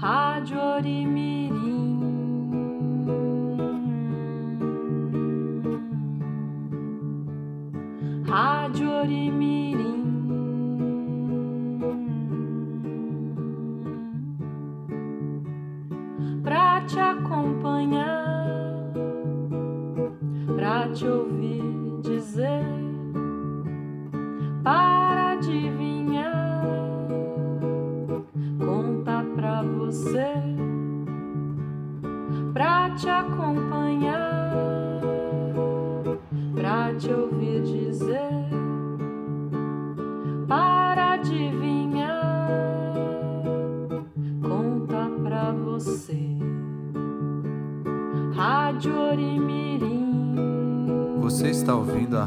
Rádio Orimirim.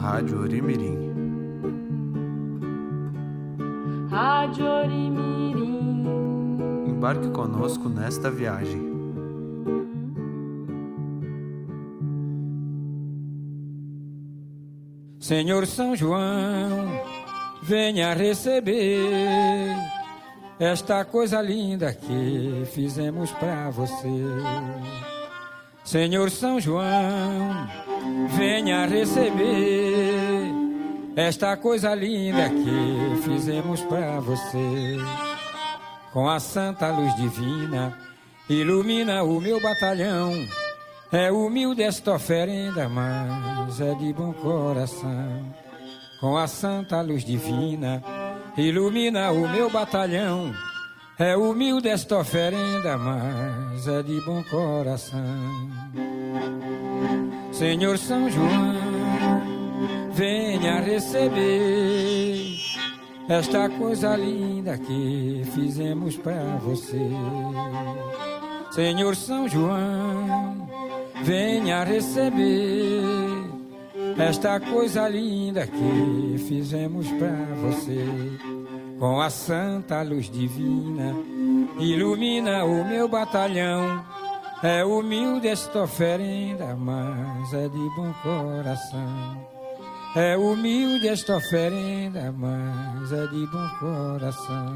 Rádio Orimirim. Rádio Orimirim. Embarque conosco nesta viagem. Senhor São João, venha receber esta coisa linda que fizemos para você. Senhor São João, venha receber esta coisa linda que fizemos para você. Com a santa luz divina, ilumina o meu batalhão. É humilde esta oferenda, mas é de bom coração. Com a santa luz divina, ilumina o meu batalhão. É humilde esta oferenda, mas é de bom coração. Senhor São João, venha receber esta coisa linda que fizemos para você. Senhor São João, venha receber esta coisa linda que fizemos para você. Com a santa luz divina, ilumina o meu batalhão. É humilde esta oferenda, mas é de bom coração. É humilde esta oferenda, mas é de bom coração.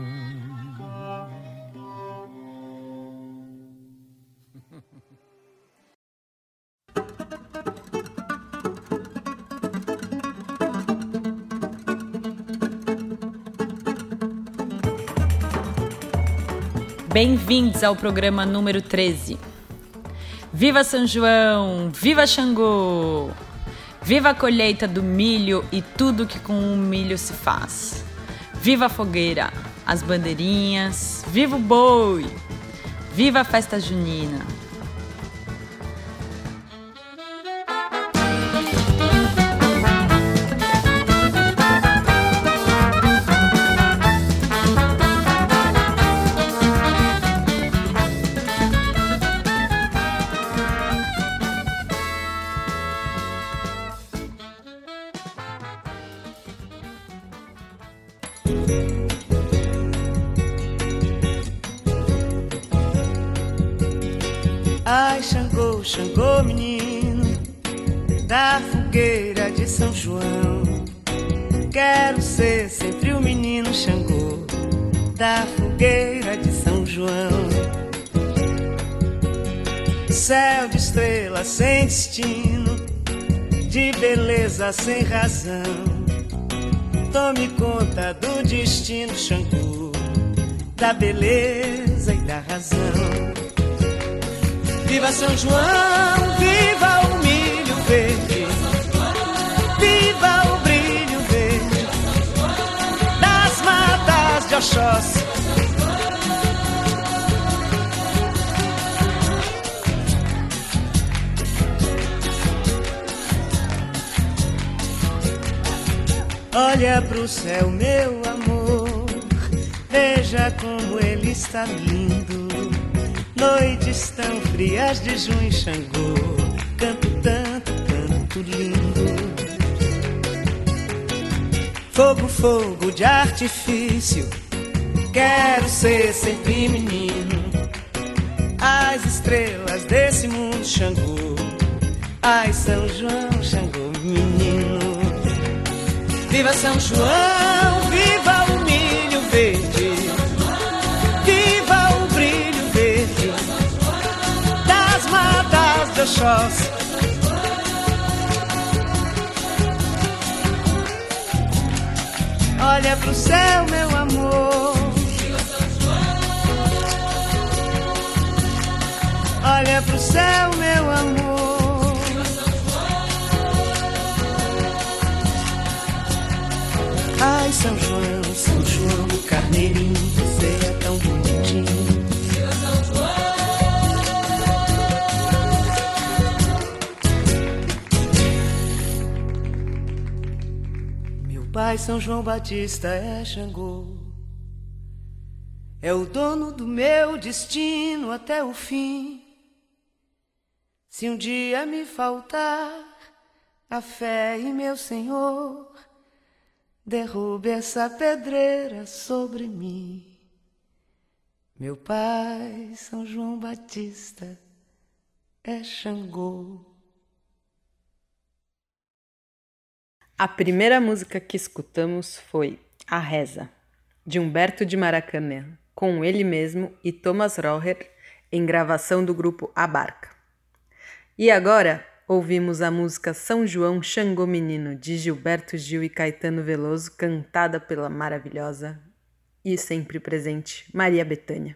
Bem-vindos ao programa número 13. Viva São João! Viva Xangô! Viva a colheita do milho e tudo que com o milho se faz. Viva a fogueira, as bandeirinhas, viva o boi! Viva a festa junina! São João. Quero ser sempre o menino Xangô da fogueira de São João. Céu de estrelas sem destino, de beleza sem razão. Tome conta do destino, Xangô, da beleza e da razão. Viva São João, viva o de Oxóssi. Olha pro céu, meu amor, veja como ele está lindo. Noites tão frias de junho, Xangô, canto tanto, tanto lindo. Fogo, fogo de artifício, Quero ser sempre menino. As estrelas desse mundo Xangô. Ai, São João, Xangô, menino. Viva São João, viva o milho verde. Viva o brilho verde das matas de Oxóssi. Olha pro céu, meu amor. Olha pro céu, meu amor. Ai, São João, São João, carneirinho, você é tão bonitinho. Meu pai, São João Batista, é Xangô. É o dono do meu destino até o fim. Se um dia me faltar a fé em meu Senhor, derrube essa pedreira sobre mim. Meu pai, São João Batista, é Xangô. A primeira música que escutamos foi A Reza, de Humberto de Maracanã, com ele mesmo e Thomas Roher, em gravação do grupo A Barca. E agora ouvimos a música São João Xangô Menino, de Gilberto Gil e Caetano Veloso, cantada pela maravilhosa e sempre presente Maria Bethânia.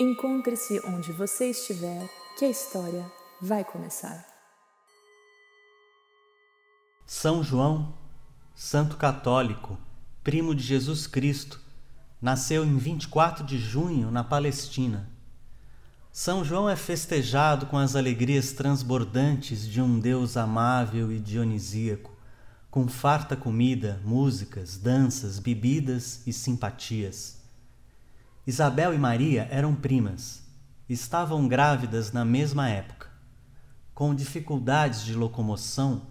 Encontre-se onde você estiver, que a história vai começar. São João, santo católico, primo de Jesus Cristo, nasceu em 24 de junho na Palestina. São João é festejado com as alegrias transbordantes de um Deus amável e dionisíaco, com farta comida, músicas, danças, bebidas e simpatias. Isabel e Maria eram primas, estavam grávidas na mesma época. Com dificuldades de locomoção,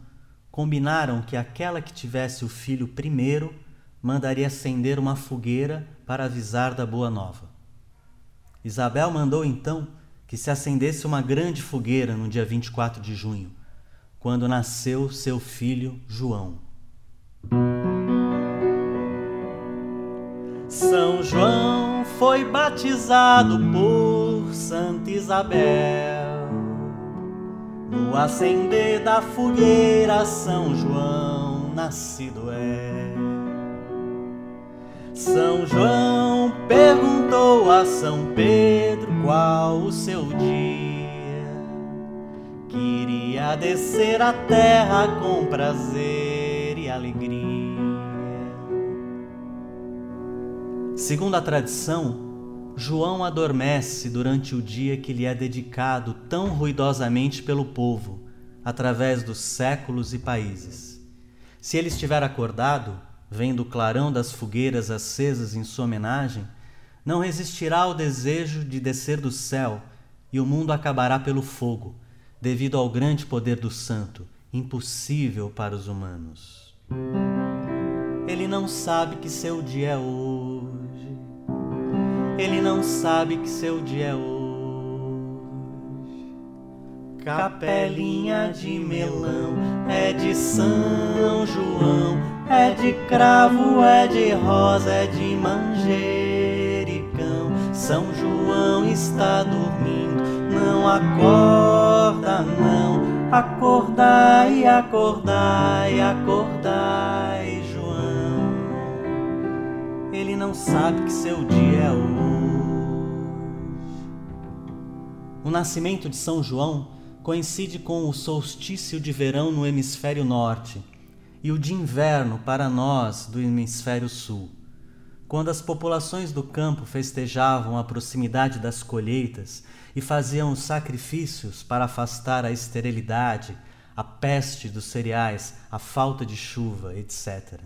combinaram que aquela que tivesse o filho primeiro mandaria acender uma fogueira para avisar da boa nova. Isabel mandou então que se acendesse uma grande fogueira no dia 24 de junho, quando nasceu seu filho João. São João foi batizado por Santa Isabel. No acender da fogueira, São João nascido é. São João perguntou a São Pedro qual o seu dia. Queria descer à terra com prazer e alegria. Segundo a tradição, João adormece durante o dia que lhe é dedicado tão ruidosamente pelo povo, através dos séculos e países. Se ele estiver acordado, vendo o clarão das fogueiras acesas em sua homenagem, não resistirá ao desejo de descer do céu e o mundo acabará pelo fogo, devido ao grande poder do santo, impossível para os humanos. Ele não sabe que seu dia é hoje. Ele não sabe que seu dia é hoje. Capelinha de melão é de São João, é de cravo, é de rosa, é de manjericão. São João está dormindo, não acorda, não. Acordai, acordai, acordai, João. Ele não sabe que seu dia é hoje. O nascimento de São João coincide com o solstício de verão no hemisfério norte e o de inverno para nós do hemisfério sul. Quando as populações do campo festejavam a proximidade das colheitas e faziam os sacrifícios para afastar a esterilidade, a peste dos cereais, a falta de chuva, etc.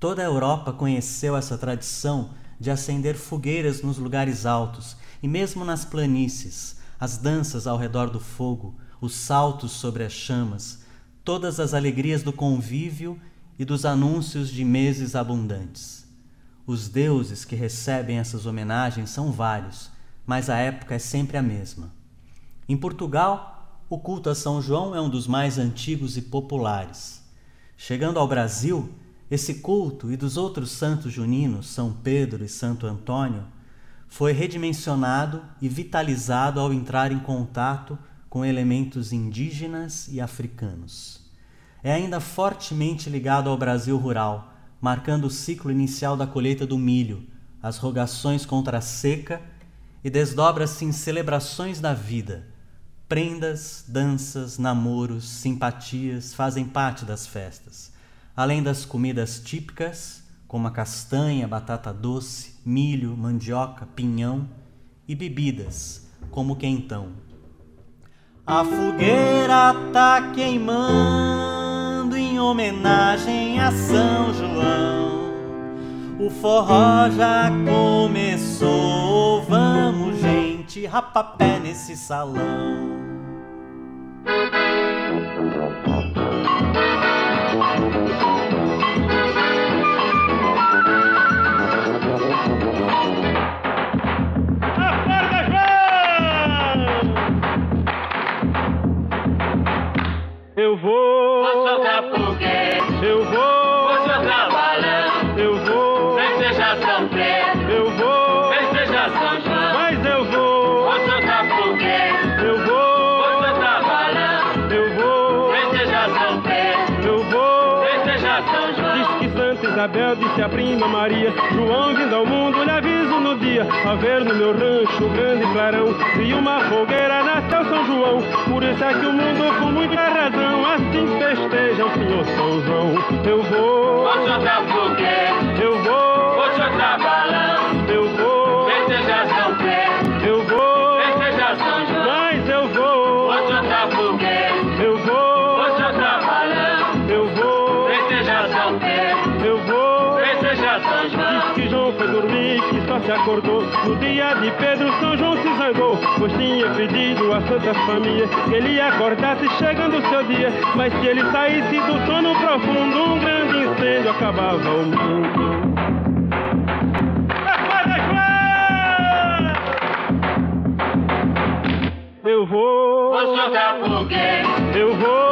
Toda a Europa conheceu essa tradição de acender fogueiras nos lugares altos e mesmo nas planícies, as danças ao redor do fogo, os saltos sobre as chamas, todas as alegrias do convívio e dos anúncios de meses abundantes. Os deuses que recebem essas homenagens são vários, mas a época é sempre a mesma. Em Portugal, o culto a São João é um dos mais antigos e populares. Chegando ao Brasil, esse culto e dos outros santos juninos, São Pedro e Santo Antônio, foi redimensionado e vitalizado ao entrar em contato com elementos indígenas e africanos. É ainda fortemente ligado ao Brasil rural, marcando o ciclo inicial da colheita do milho, as rogações contra a seca e desdobra-se em celebrações da vida. Prendas, danças, namoros, simpatias fazem parte das festas, além das comidas típicas, como a castanha, batata doce, milho, mandioca, pinhão, e bebidas, como o quentão. A fogueira tá queimando em homenagem a São João. O forró já começou, vamos gente, rapapé nesse salão. Eu vou. Vou soltar foguete. Eu vou. Vou soltar balão. Eu vou. Festejar São Pedro. Eu vou. Festejar São João. Mas eu vou. Vou soltar foguete. Eu vou. Vou soltar balão. Eu vou. Festejar São Pedro. Eu vou. Festejar São João. Diz que Santa Isabel disse a prima Maria: João vindo ao mundo, lhe aviso no dia. A ver no meu rancho, grande clarão. E uma fogueira nasceu São João. Por isso é que o mundo, com muita razão, pois tinha pedido a Santa Família que ele acordasse chegando o seu dia. Mas se ele saísse do sono profundo, um grande incêndio acabava o mundo. Eu vou. Vou soltar foguete. Eu vou.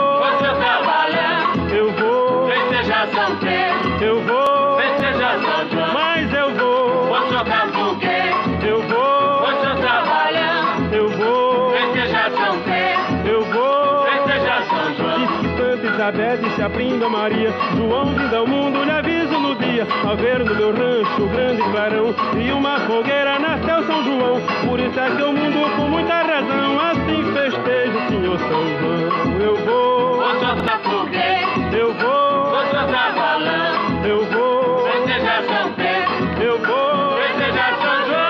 Disse a prima Maria: João vindo ao mundo, lhe aviso no dia. A ver no meu rancho, grande clarão. E uma fogueira nasceu São João. Por isso é que o mundo, com muita razão, assim festeja o Senhor São João. Eu vou. Vou soltar foguete. Eu vou. Vou soltar balão. Eu vou. Festejar São Pedro. Eu vou. Festejar São João.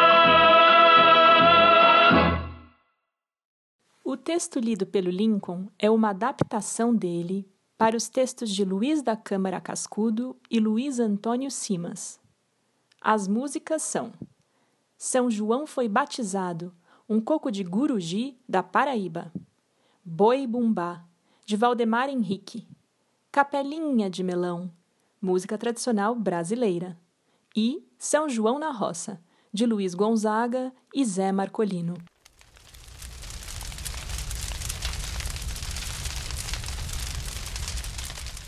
O texto lido pelo Lincoln é uma adaptação dele para os textos de Luiz da Câmara Cascudo e Luiz Antônio Simas. As músicas são São João foi batizado, um coco de Guruji, da Paraíba. Boi Bumbá, de Valdemar Henrique. Capelinha de Melão, música tradicional brasileira. E São João na Roça, de Luiz Gonzaga e Zé Marcolino.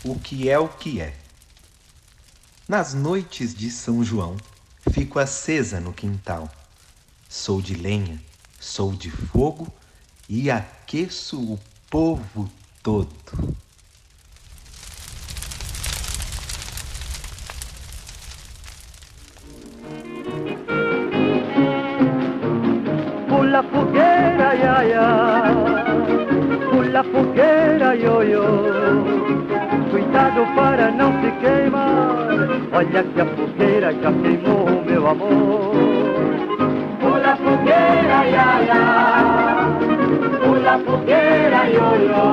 O que é o que é? Nas noites de São João, fico acesa no quintal. Sou de lenha, sou de fogo e aqueço o povo todo. Pula fogueira, ia, ia. Pula fogueira, ioiô. Cuidado para não se queimar. Olha que a fogueira já queimou meu amor. Pula fogueira, ia, ia. Pula fogueira, ioiô.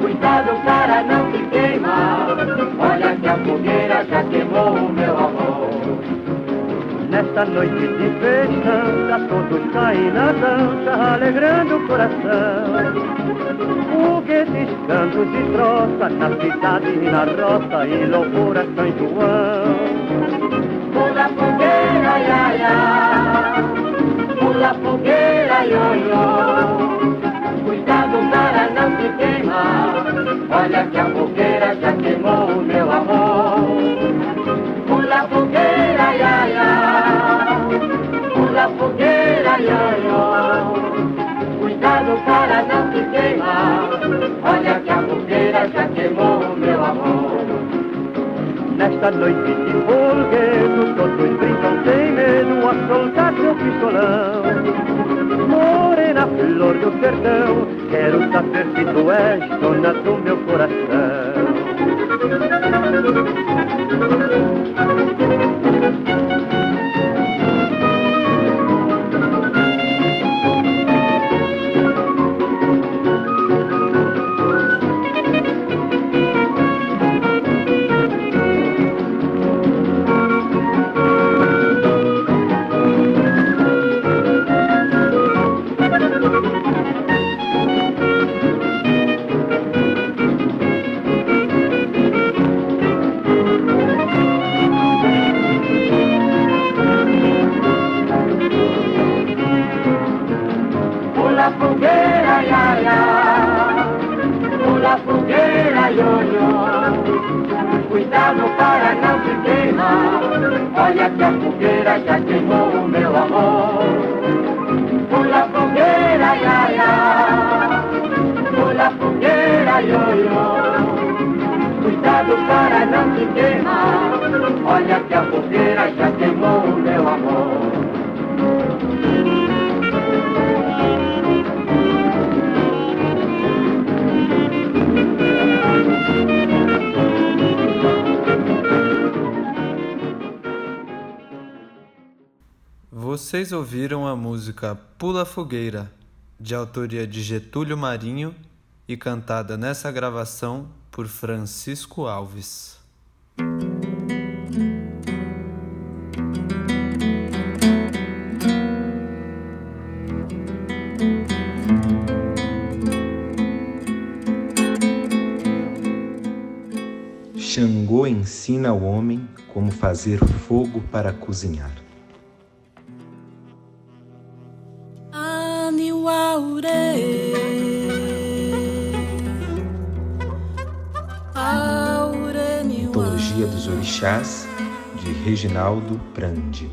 Cuidado para não se queimar. Olha que a fogueira já queimou meu amor. Nesta noite de festança, todos saem na dança, alegrando o coração. Foguetes, cantos e troça, na cidade e na roça, em louvor a São João. Pula fogueira, ia, ia. Pula fogueira, ioiô. Cuidado para não se queimar. Olha que a fogueira já queimou o meu amor. Pula fogueira, nesta noite de folguedo Todos brincam sem medo a soltar seu pistolão Morena flor do sertão Quero saber se tu és dona do meu coração Pula Fogueira, de autoria de Getúlio Marinho e cantada nessa gravação por Francisco Alves. Xangô ensina ao homem como fazer fogo para cozinhar. Orixás, de Reginaldo Prandi.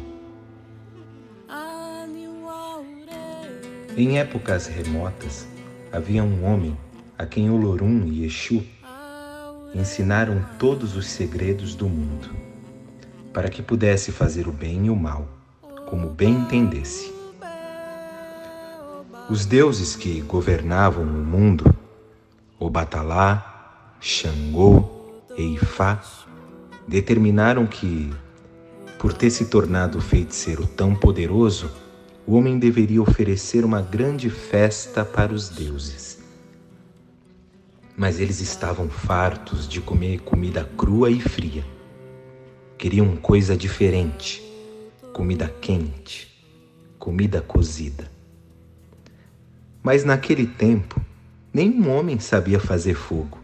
Em épocas remotas, havia um homem a quem Olorum e Exu ensinaram todos os segredos do mundo, para que pudesse fazer o bem e o mal, como bem entendesse. Os deuses que governavam o mundo, Obatalá, Xangô e Ifá, determinaram que, por ter se tornado feiticeiro tão poderoso, o homem deveria oferecer uma grande festa para os deuses. Mas eles estavam fartos de comer comida crua e fria. Queriam coisa diferente, comida quente, comida cozida. Mas naquele tempo, nenhum homem sabia fazer fogo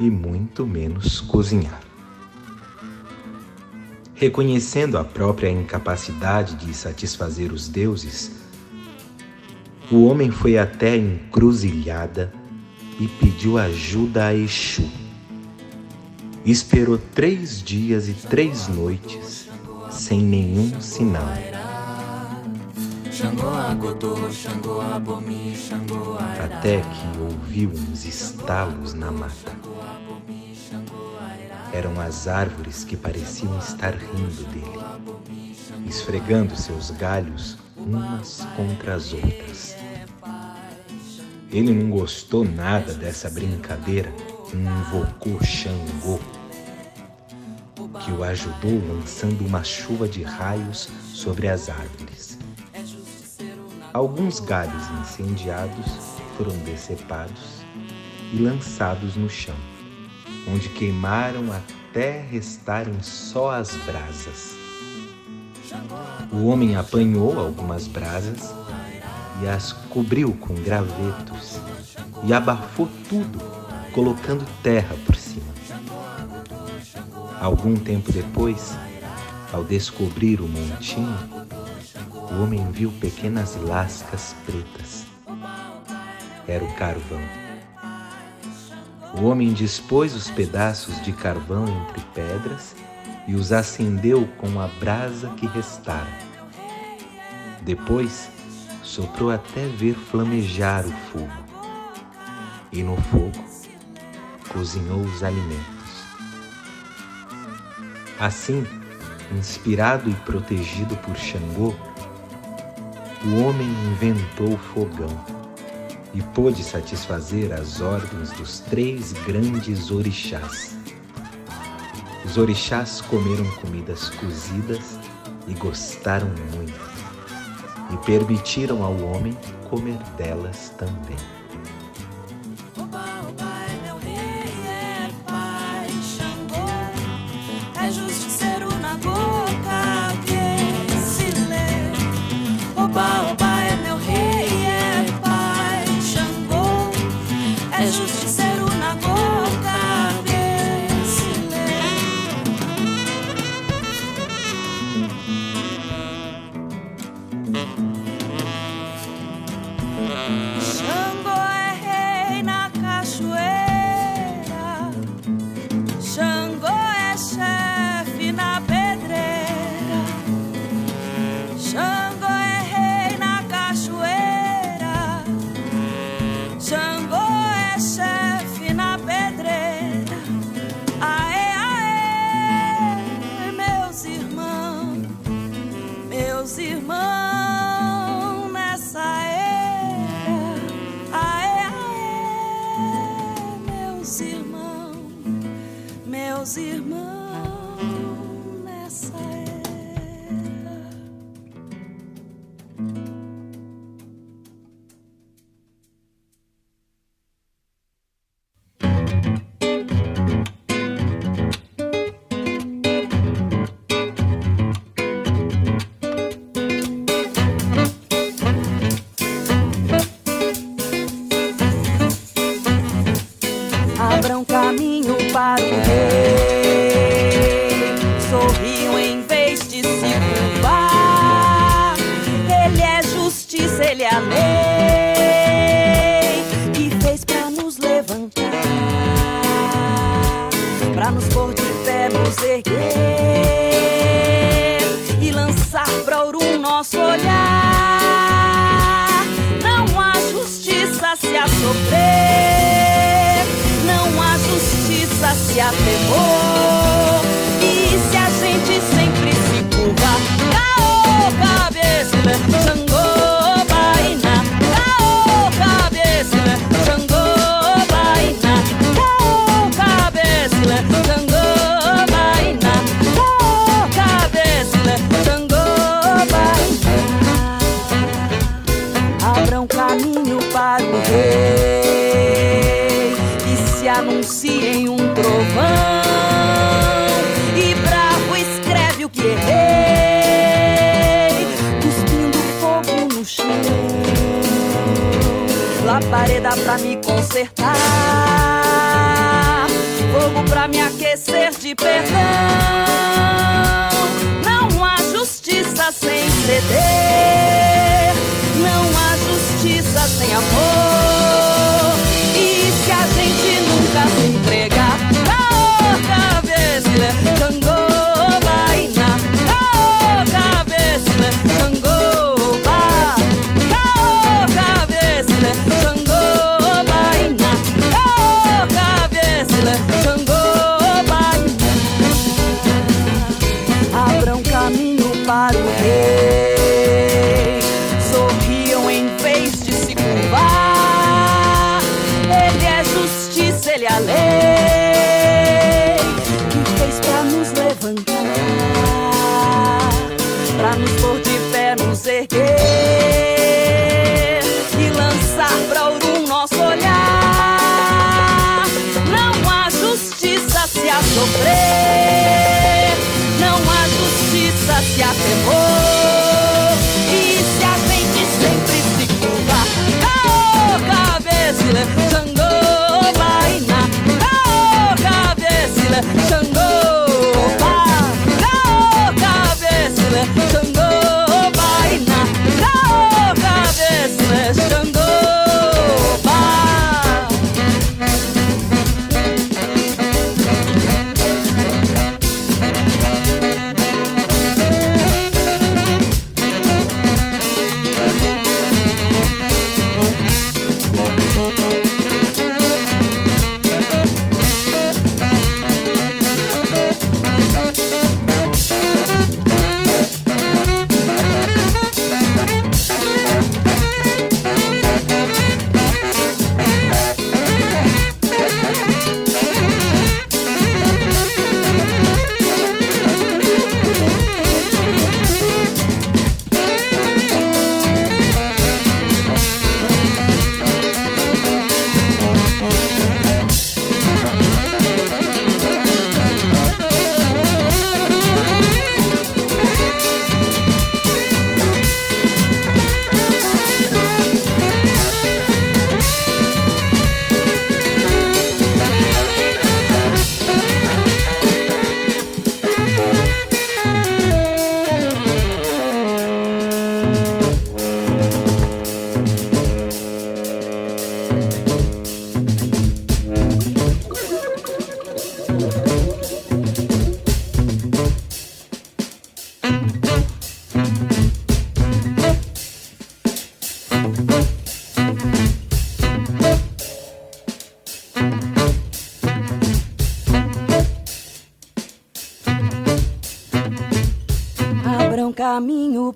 e muito menos cozinhar. Reconhecendo a própria incapacidade de satisfazer os deuses, o homem foi até a encruzilhada e pediu ajuda a Exu. Esperou três dias e três noites sem nenhum sinal. Até que ouviu uns estalos na mata. Eram as árvores que pareciam estar rindo dele, esfregando seus galhos umas contra as outras. Ele não gostou nada dessa brincadeira e invocou Xangô, que o ajudou lançando uma chuva de raios sobre as árvores. Alguns galhos incendiados foram decepados e lançados no chão, onde queimaram até restarem só as brasas. O homem apanhou algumas brasas e as cobriu com gravetos e abafou tudo, colocando terra por cima. Algum tempo depois, ao descobrir o montinho, o homem viu pequenas lascas pretas. Era o carvão. O homem dispôs os pedaços de carvão entre pedras e os acendeu com a brasa que restara. Depois, soprou até ver flamejar o fogo. E no fogo, cozinhou os alimentos. Assim, inspirado e protegido por Xangô, o homem inventou o fogão e pôde satisfazer as ordens dos três grandes orixás. Os orixás comeram comidas cozidas e gostaram muito, e permitiram ao homem comer delas também.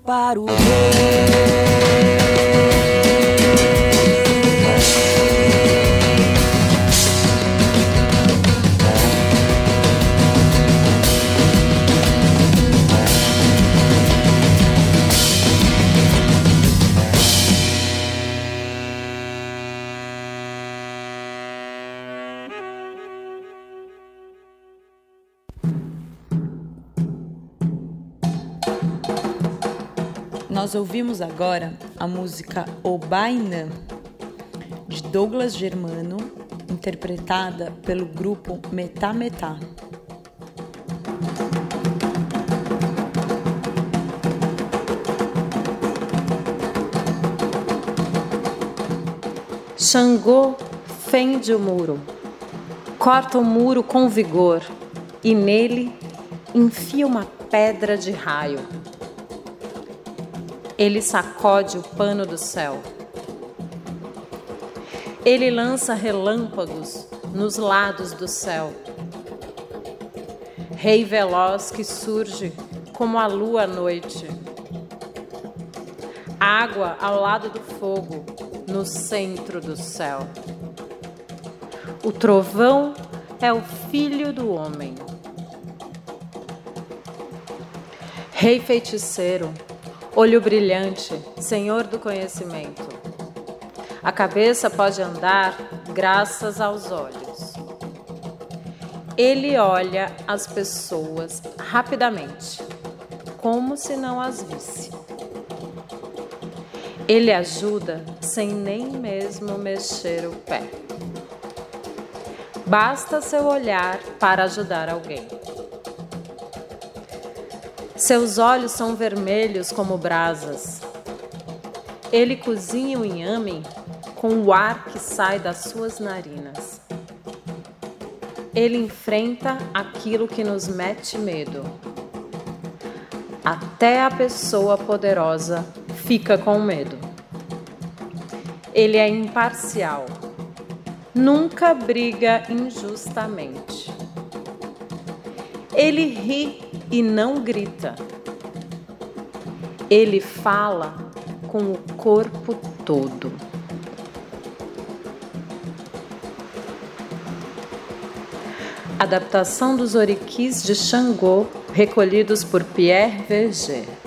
Para o ouvimos agora a música Obainã, de Douglas Germano, interpretada pelo grupo Metá Metá. Xangô fende o muro, corta o muro com vigor e nele enfia uma pedra de raio. Ele sacode o pano do céu. Ele lança relâmpagos nos lados do céu. Rei veloz que surge como a lua à noite. Água ao lado do fogo, no centro do céu. O trovão é o filho do homem. Rei feiticeiro, olho brilhante, senhor do conhecimento. A cabeça pode andar graças aos olhos. Ele olha as pessoas rapidamente, como se não as visse. Ele ajuda sem nem mesmo mexer o pé. Basta seu olhar para ajudar alguém. Seus olhos são vermelhos como brasas. Ele cozinha o inhame com o ar que sai das suas narinas. Ele enfrenta aquilo que nos mete medo. Até a pessoa poderosa fica com medo. Ele é imparcial. Nunca briga injustamente. Ele ri e não grita. Ele fala com o corpo todo. Adaptação dos oriquis de Xangô, recolhidos por Pierre Verger.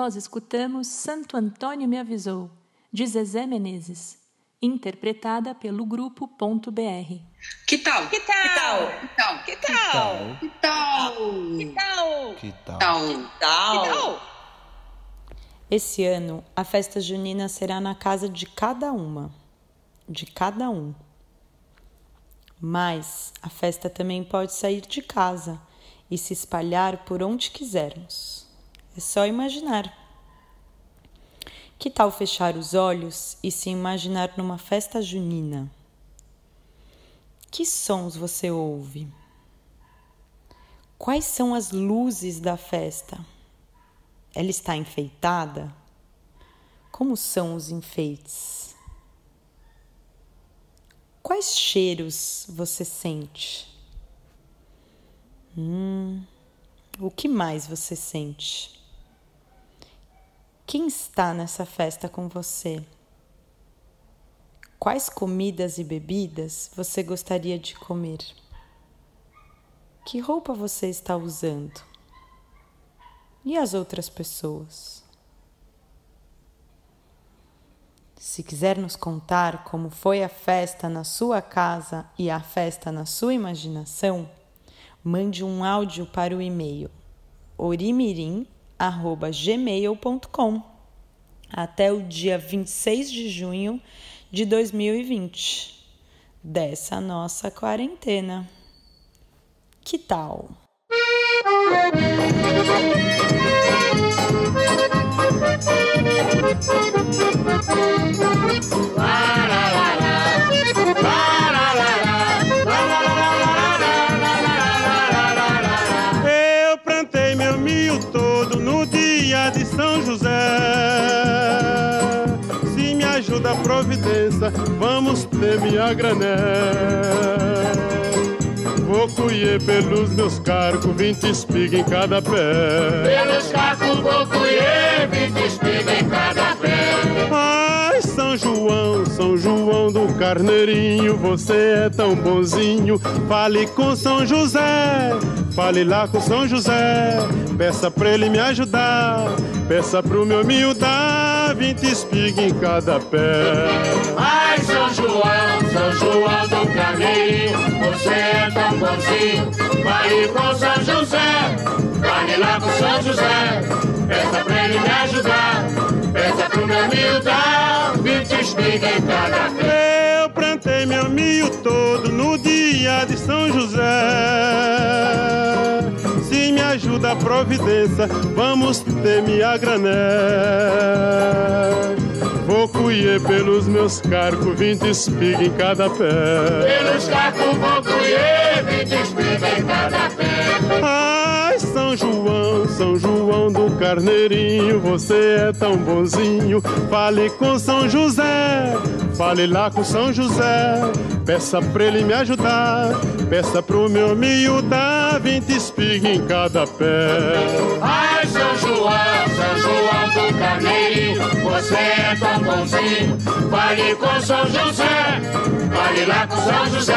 Nós escutamos Santo Antônio Me Avisou, de Zezé Menezes, interpretada pelo grupo Ponto BR. Que tal? Que tal? Que tal? Que tal? Que tal? Que tal? Que tal? Que tal? Esse ano, a festa junina será na casa de cada uma, de cada um. Mas a festa também pode sair de casa e se espalhar por onde quisermos. É só imaginar. Que tal fechar os olhos e se imaginar numa festa junina? Que sons você ouve? Quais são as luzes da festa? Ela está enfeitada? Como são os enfeites? Quais cheiros você sente? Hum, o que mais você sente? Quem está nessa festa com você? Quais comidas e bebidas você gostaria de comer? Que roupa você está usando? E as outras pessoas? Se quiser nos contar como foi a festa na sua casa e a festa na sua imaginação, mande um áudio para o e-mail orimirim@gmail.com até o dia 26 de junho de 2020 dessa nossa quarentena. Que tal? Eu ter minha grané. Vou colher pelos meus cargos, vinte espigas em cada pé. Pelos cacos vou colher, vinte espigas em cada pé. Ai, São João, São João do Carneirinho, você é tão bonzinho. Fale com São José, fale lá com São José. Peça pra ele me ajudar, peça pro meu milho dar vinte espigas em cada pé. Ai, João, São João do Carneirinho, você é tão bonzinho. Fale com São José, fale lá com São José. Peça pra ele me ajudar, peça pro meu milho dar vinte espigas em cada pé. Eu plantei meu milho todo no dia de São José. Se me ajuda a providência, vamos ter minha grané. Vou colher pelos meus cargos, vinte espigas em cada pé. Pelos cacos vou colher, vinte espigas em cada pé. Ai, São João, São João do Carneirinho, você é tão bonzinho. Fale com São José, fale lá com São José. Peça pra ele me ajudar, peça pro meu milho dar vinte espigas em cada pé. Ai, São João, Do Carneirinho, você é tão bonzinho. Fale com São José, fale lá com São José.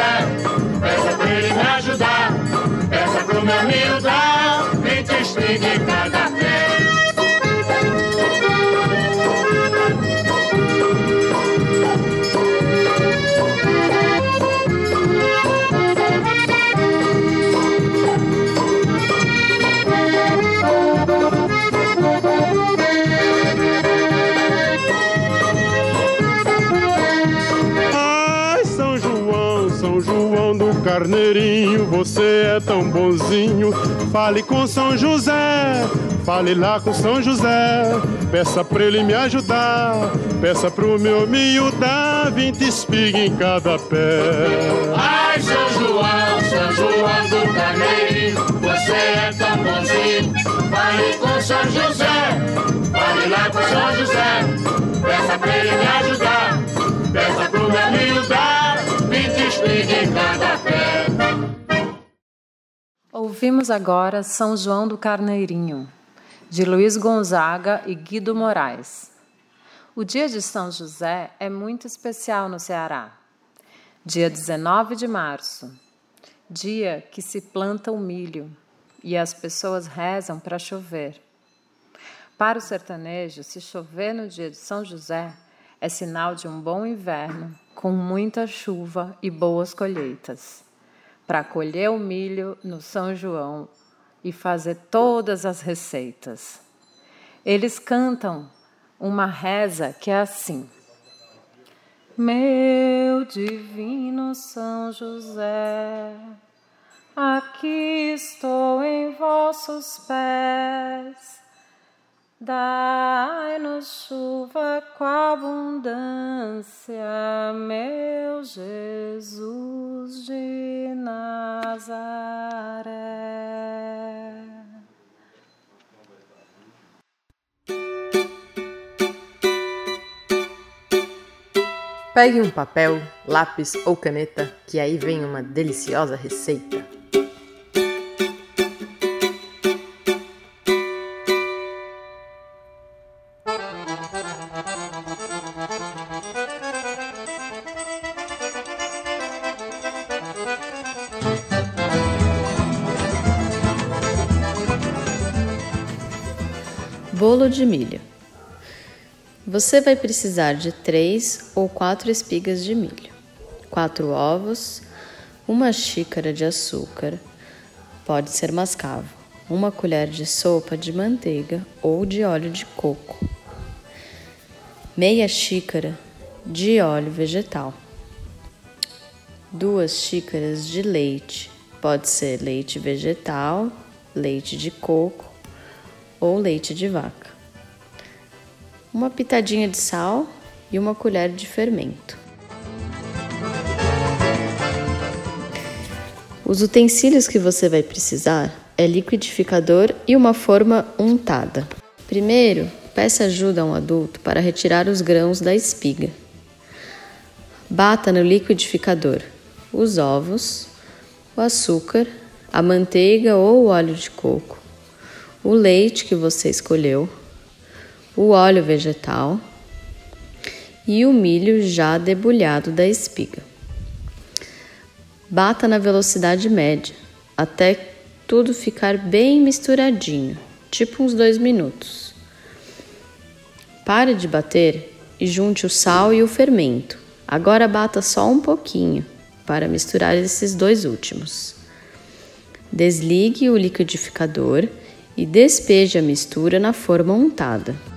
Peça pra ele me ajudar, peça pro meu milho dar espigas em cada pé. Carneirinho, você é tão bonzinho. Fale com São José, fale lá com São José. Peça pra ele me ajudar, peça pro meu miudar, vinte espiga em cada pé. Ai, São João, São João do Carneirinho, você é tão bonzinho. Fale com São José, fale lá com São José. Peça pra ele me ajudar, Ouvimos agora São João do Carneirinho, de Luiz Gonzaga e Guido Moraes. O dia de São José é muito especial no Ceará. Dia 19 de março, dia que se planta o milho e as pessoas rezam para chover. Para o sertanejo, se chover no dia de São José, é sinal de um bom inverno, com muita chuva e boas colheitas. Para colher o milho no São João e fazer todas as receitas. Eles cantam uma reza que é assim: Meu divino São José, aqui estou em vossos pés. Dai-nos chuva com abundância, meu Jesus de Nazaré. Pegue um papel, lápis ou caneta, que aí vem uma deliciosa receita. De milho. Você vai precisar de três ou quatro espigas de milho, quatro ovos, uma xícara de açúcar, pode ser mascavo, uma colher de sopa de manteiga ou de óleo de coco, meia xícara de óleo vegetal, duas xícaras de leite, pode ser leite vegetal, leite de coco ou leite de vaca, uma pitadinha de sal e uma colher de fermento. Os utensílios que você vai precisar é liquidificador e uma forma untada. Primeiro, peça ajuda a um adulto para retirar os grãos da espiga. Bata no liquidificador os ovos, o açúcar, a manteiga ou o óleo de coco, o leite que você escolheu, o óleo vegetal e o milho já debulhado da espiga. Bata na velocidade média até tudo ficar bem misturadinho, tipo uns dois minutos. Pare de bater e junte o sal e o fermento. Agora bata só um pouquinho para misturar esses dois últimos. Desligue o liquidificador e despeje a mistura na forma untada.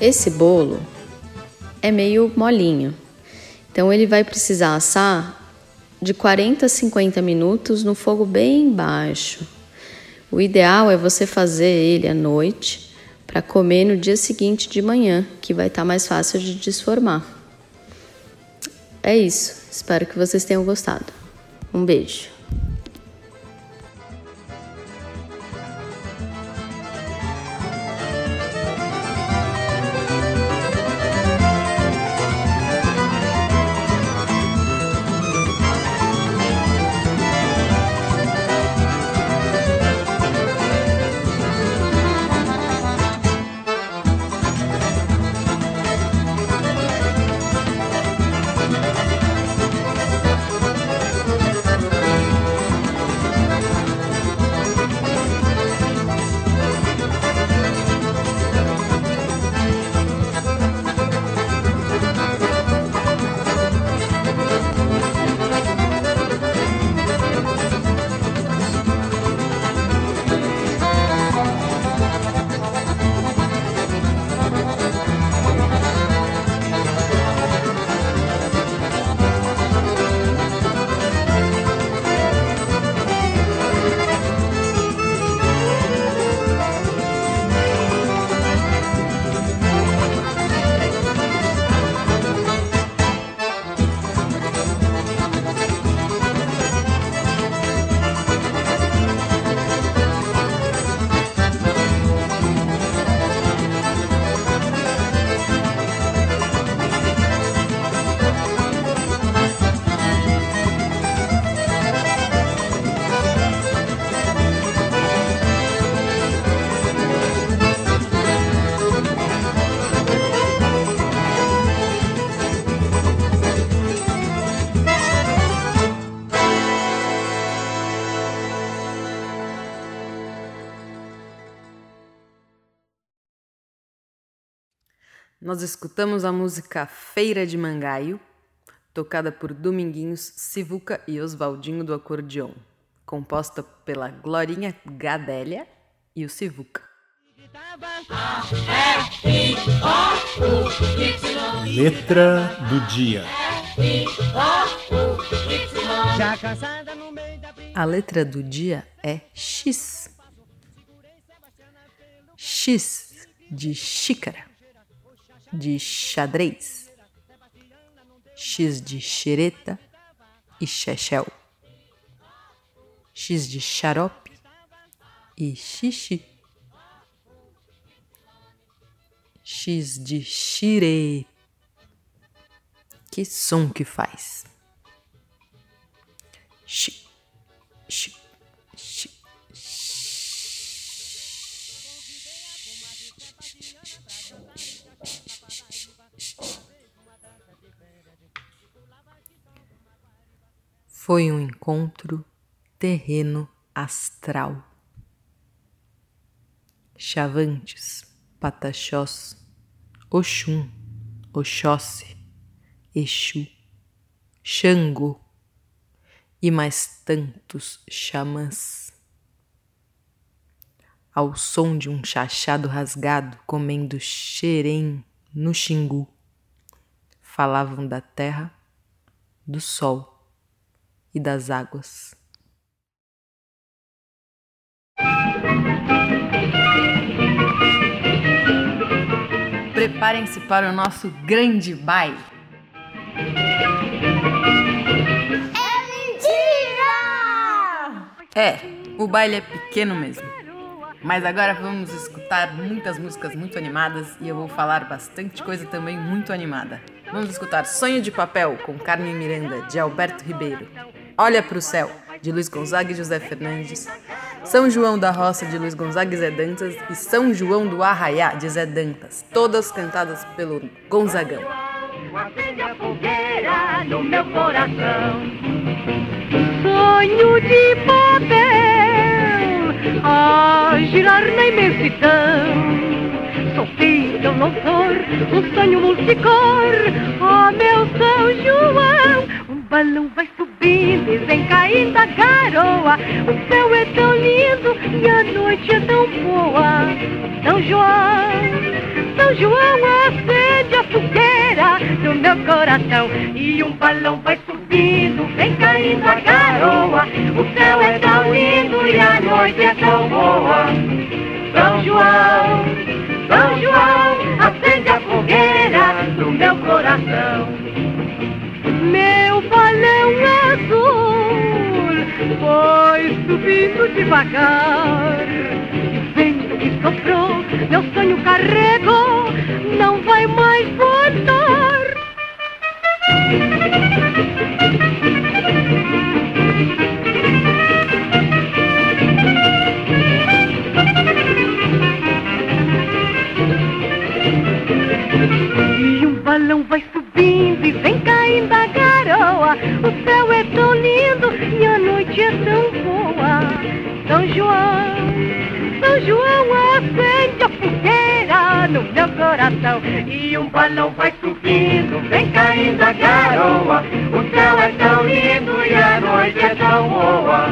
Esse bolo é meio molinho, então ele vai precisar assar de 40 a 50 minutos no fogo bem baixo. O ideal é você fazer ele à noite para comer no dia seguinte de manhã, que vai estar mais fácil de desformar. É isso. Espero que vocês tenham gostado. Um beijo. Nós escutamos a música Feira de Mangaio, tocada por Dominguinhos, Sivuca e Oswaldinho do acordeon, composta pela Glorinha Gadélia e o Sivuca. Letra do dia. A letra do dia é X. X de xícara, de xadrez, X de xereta e chechel, X de xarope e xixi, X de xire. Que som que faz? X, X, Foi um encontro terreno astral. Chavantes, Pataxós, Oxum, Oxóssi, Exu, Xangô e mais tantos xamãs. Ao som de um chachado rasgado comendo xerém no xingu, falavam da terra, do sol e das águas. Preparem-se para o nosso grande baile. É, o baile é pequeno mesmo. Mas agora vamos escutar muitas músicas muito animadas e eu vou falar bastante coisa também muito animada. Vamos escutar Sonho de Papel com Carmen Miranda, de Alberto Ribeiro. Olha para o Céu, de Luiz Gonzaga e José Fernandes. São João da Roça, de Luiz Gonzaga e Zé Dantas. E São João do Arraiá, de Zé Dantas. Todas cantadas pelo Gonzagão. Acende a fogueira no meu coração. Sonho de papel a girar na imensidão. Não sou um sonho multicor. Oh, meu São João, um balão vai subindo e vem caindo a garoa. O céu é tão lindo e a noite é tão boa. São João, São João, acende a fogueira no meu coração. E um balão vai subindo, vem caindo a garoa. O céu é tão lindo e a noite é tão boa. São João, São João, acende a fogueira no meu coração. Meu balão azul foi subindo devagar. Que soprou, meu sonho carregou, não vai mais voltar. E um balão vai subindo e vem caindo a garoa. O céu é tão João, acende a fogueira no meu coração. E um balão vai subindo, vem caindo a garoa. O céu é tão lindo e a noite é tão boa.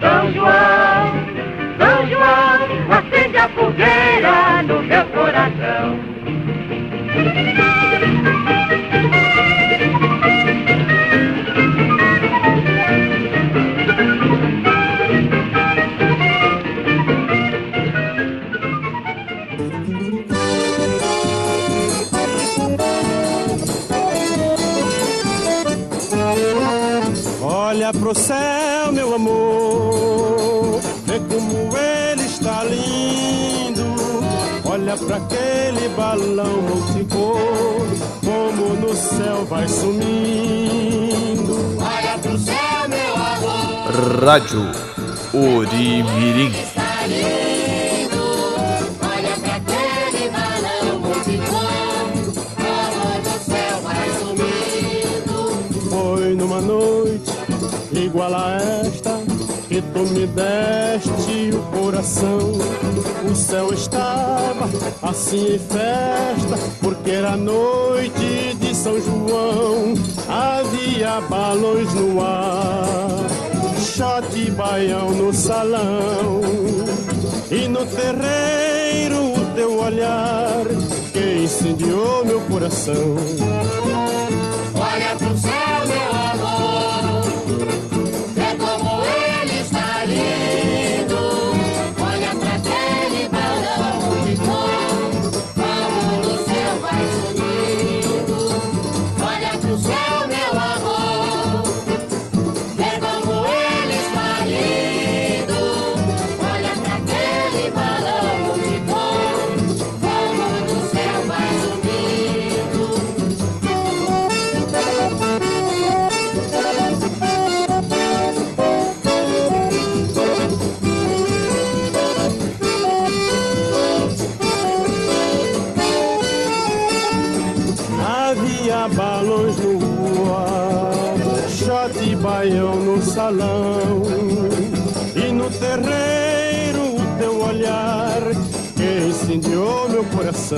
São João, São João, acende a fogueira no meu coração. Pro céu, meu amor, vê como ele está lindo. Olha pra aquele balão multicor, como no céu vai sumindo. Olha pro céu, meu amor. Rádio Orimirim. Me deste o coração. O céu estava assim em festa, porque era noite de São João. Havia balões no ar, shot e baião no salão. E no terreiro o teu olhar que incendiou meu coração.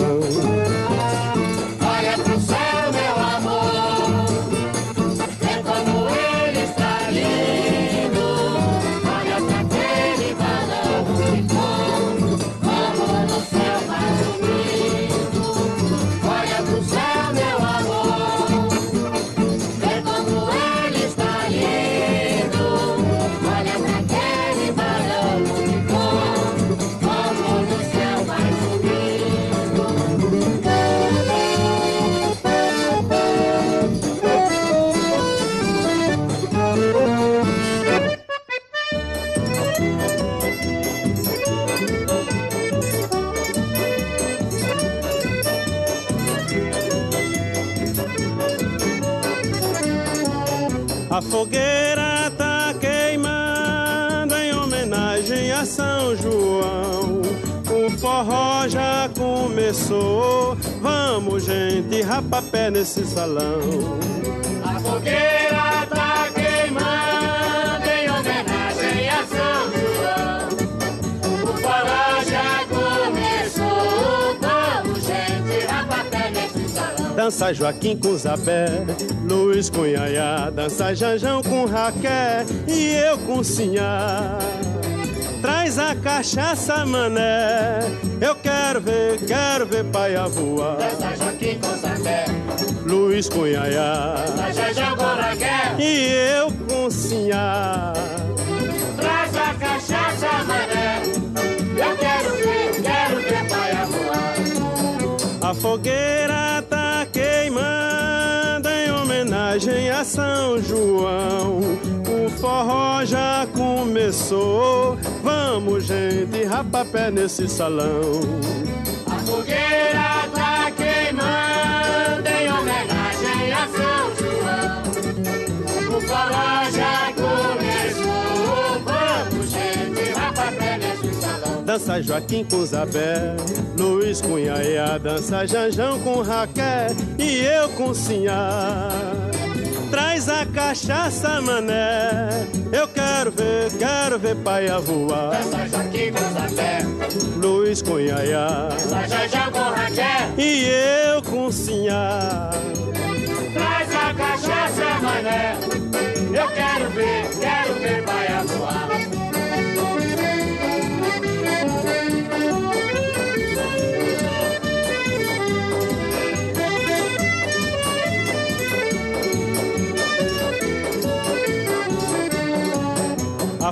Meu começou. Vamos, gente, rapapé nesse salão. A fogueira tá queimando em homenagem a São João. O forró já começou. Vamos, gente, rapapé nesse salão. Dança Joaquim com Zabé, Luiz com Yaya, dança Janjão com Raquel e eu com Sinhá. Traz a cachaça, mané, eu quero ver, quero ver paia voar. Dança Joaquim com Zabé, Luiz Yaya, dança Raquel. e eu com Sinhá. Traz a cachaça, mané. Eu quero ver, quero ver paia voar. A fogueira tá queimando em homenagem a São João. Forró já começou. Vamos, gente, rapapé nesse salão. A fogueira tá queimando em homenagem a São João. O forró já começou. Vamos, gente, rapapé nesse salão. Dança Joaquim com Zabé, Luiz com Yaya, dança Janjão com Raquel e eu com Sinhá. Traz a cachaça, mané, eu quero ver, quero ver paia voar. Dança com Zabé, Luiz com Yaya, dança e eu com Sinhá. Traz a cachaça, mané. Eu quero ver, quero ver paia voar.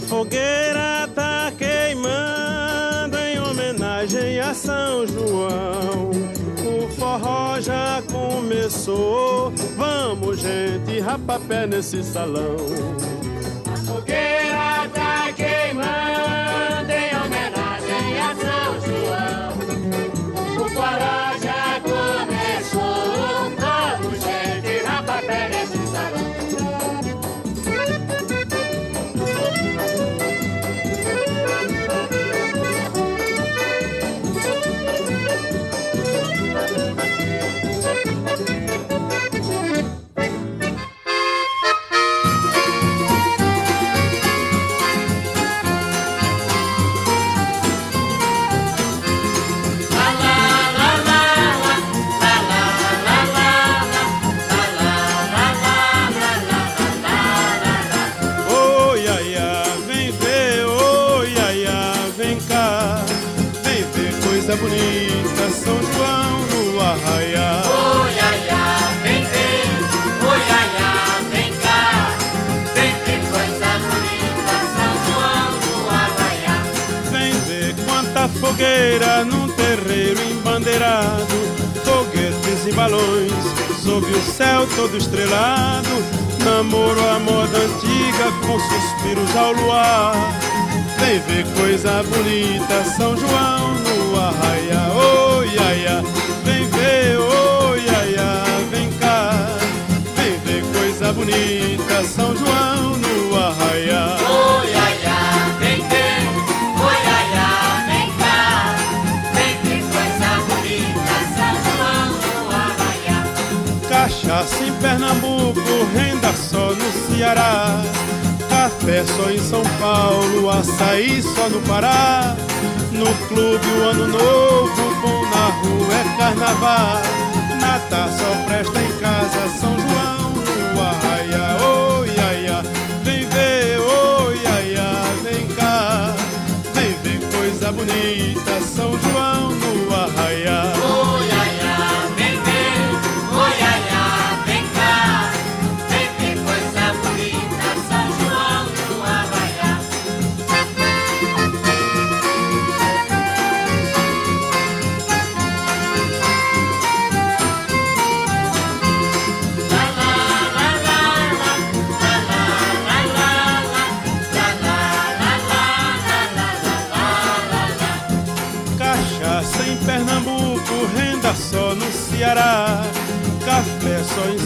A fogueira tá queimando em homenagem a São João. O forró já começou. Vamos, gente, rapapé nesse salão. A fogueira tá queimando em homenagem a São João. O forró já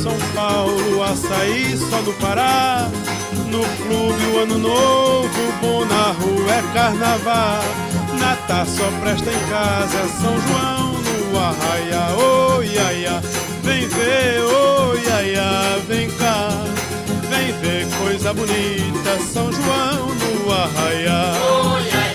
São Paulo, açaí só no Pará. No clube o ano novo, bom na rua é carnaval. Natal só presta em casa, São João no arraia. Oh, vem ver, oh, vem cá. Vem ver coisa bonita, São João no arraia. Oh,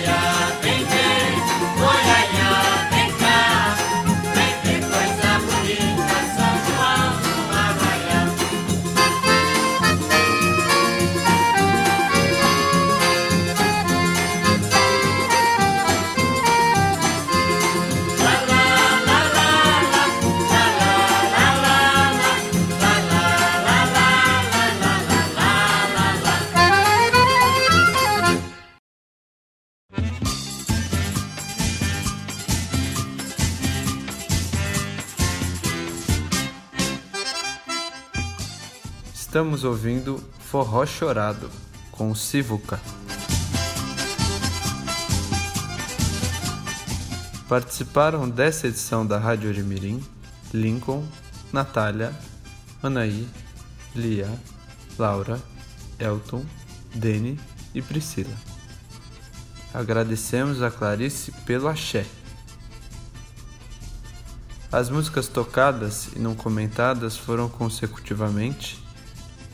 Estamos ouvindo Forró Chorado com Sivuca. Participaram dessa edição da Rádio Orimirim Lincoln, Natália, Anaí, Lia, Laura, Elton, Dene e Priscila. Agradecemos a Clarice pelo axé. As músicas tocadas e não comentadas foram consecutivamente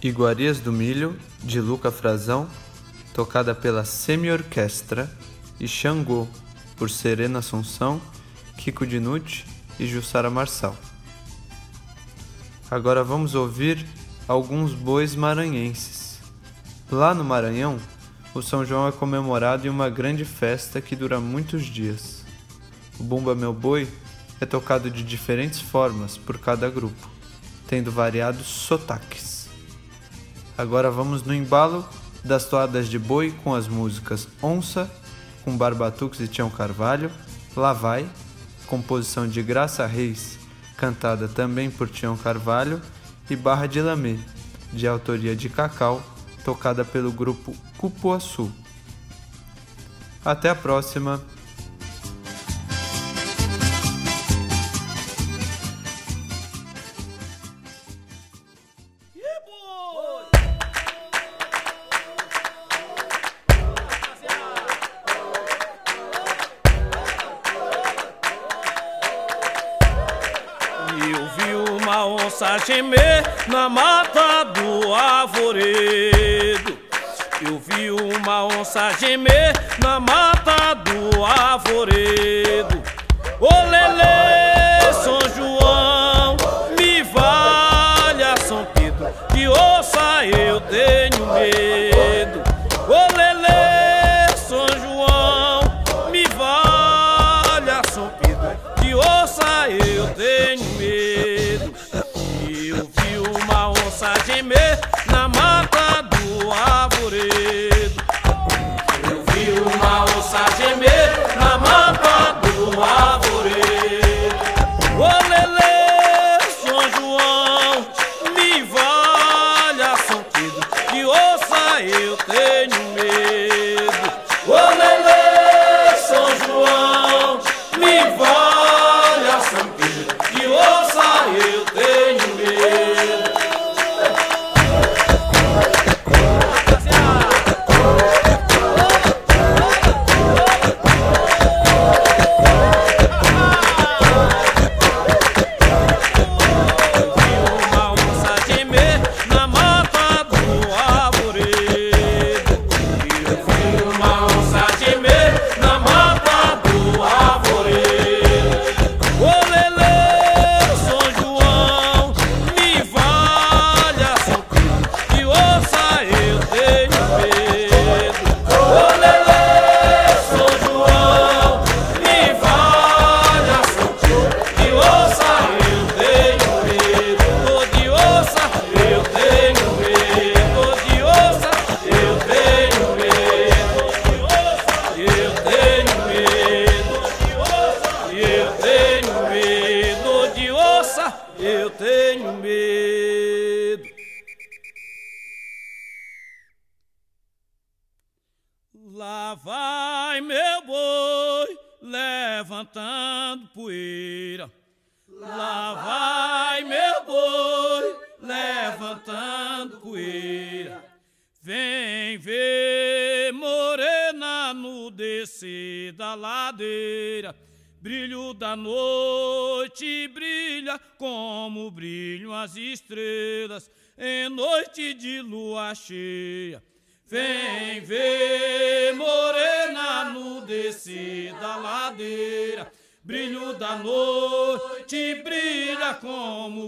Iguarias do Milho, de Luca Frazão, tocada pela Semi-Orquestra, e Xangô, por Serena Assunção, Kiko Dinucci e Jussara Marçal. Agora vamos ouvir alguns bois maranhenses. Lá no Maranhão, o São João é comemorado em uma grande festa que dura muitos dias. O Bumba Meu Boi é tocado de diferentes formas por cada grupo, tendo variados sotaques. Agora vamos no embalo das toadas de boi com as músicas Onça, com Barbatux e Tião Carvalho, Lá Vai, composição de Graça Reis, cantada também por Tião Carvalho, e Barra de Lamê, de autoria de Cacau, tocada pelo grupo Cupuaçu. Até a próxima! Na mata do arvoredo. Eu vi uma onça gemer na mata do arvoredo. Ô Lelê,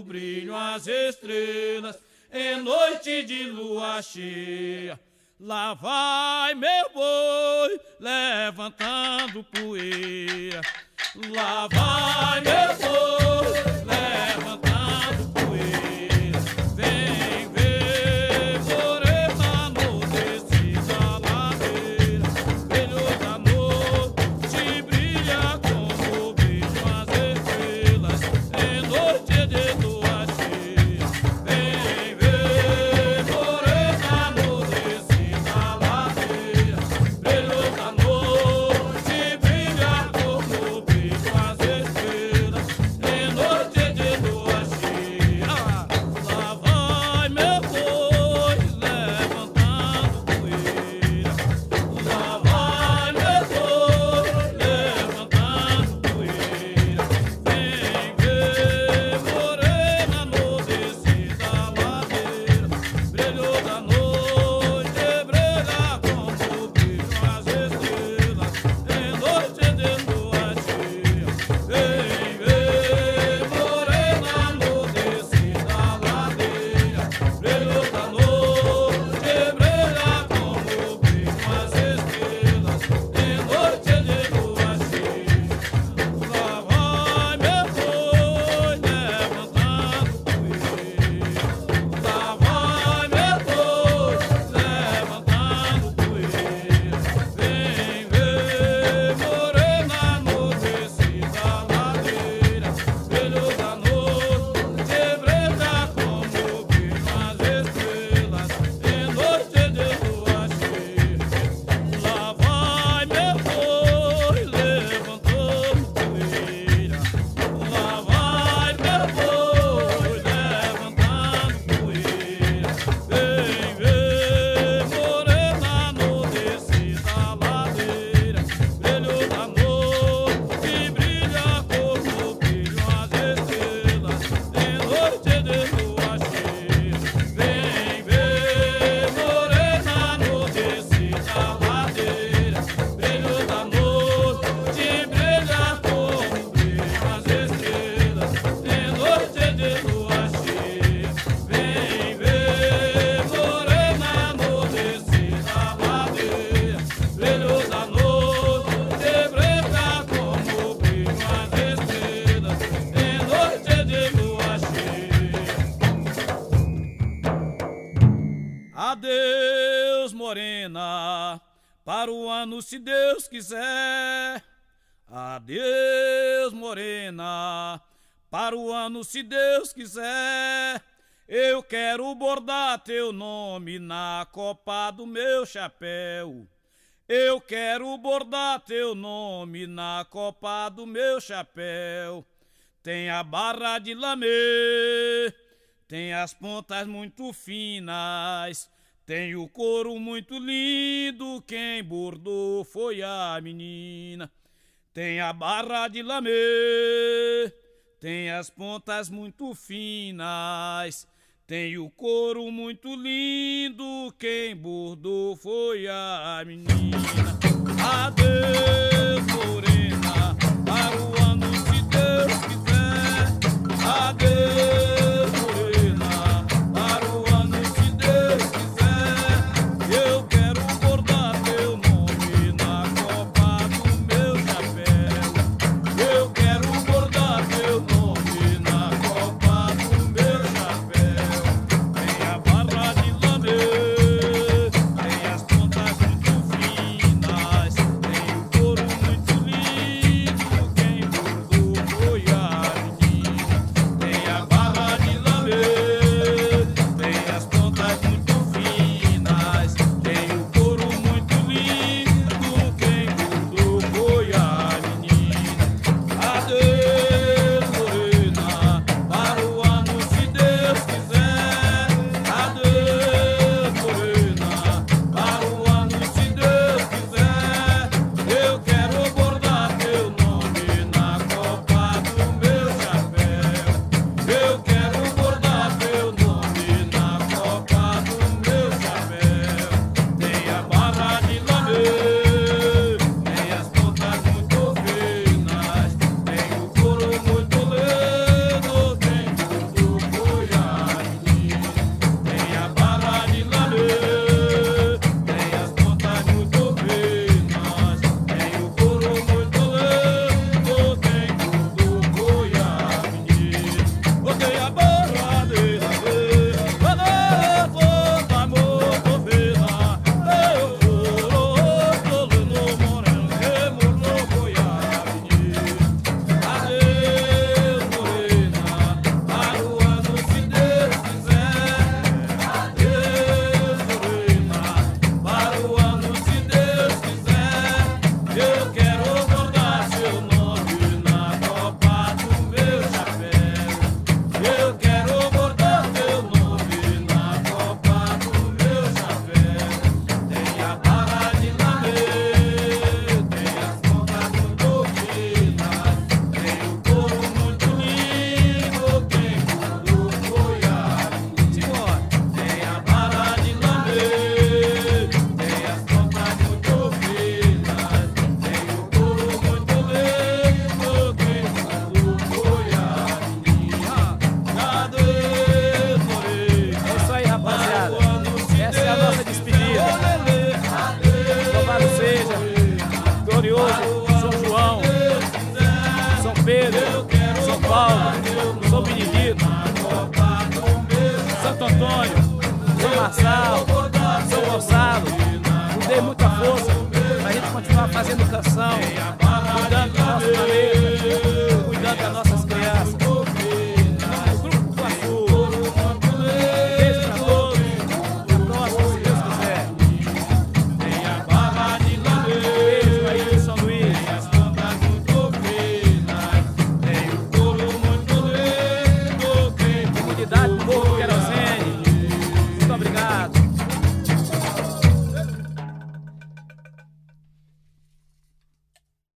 brilho as estrelas, é noite de lua cheia. Lá vai meu boi levantando poeira. Lá vai meu boi levantando para o ano, se Deus quiser. Adeus, morena, para o ano, se Deus quiser. Eu quero bordar teu nome na copa do meu chapéu. Eu quero bordar teu nome na copa do meu chapéu. Tem a barra de lamê, tem as pontas muito finas tem o couro muito lindo, quem bordou foi a menina. Tem a barra de lamê, tem as pontas muito finas. Tem o couro muito lindo, quem bordou foi a menina. Adeus, porém.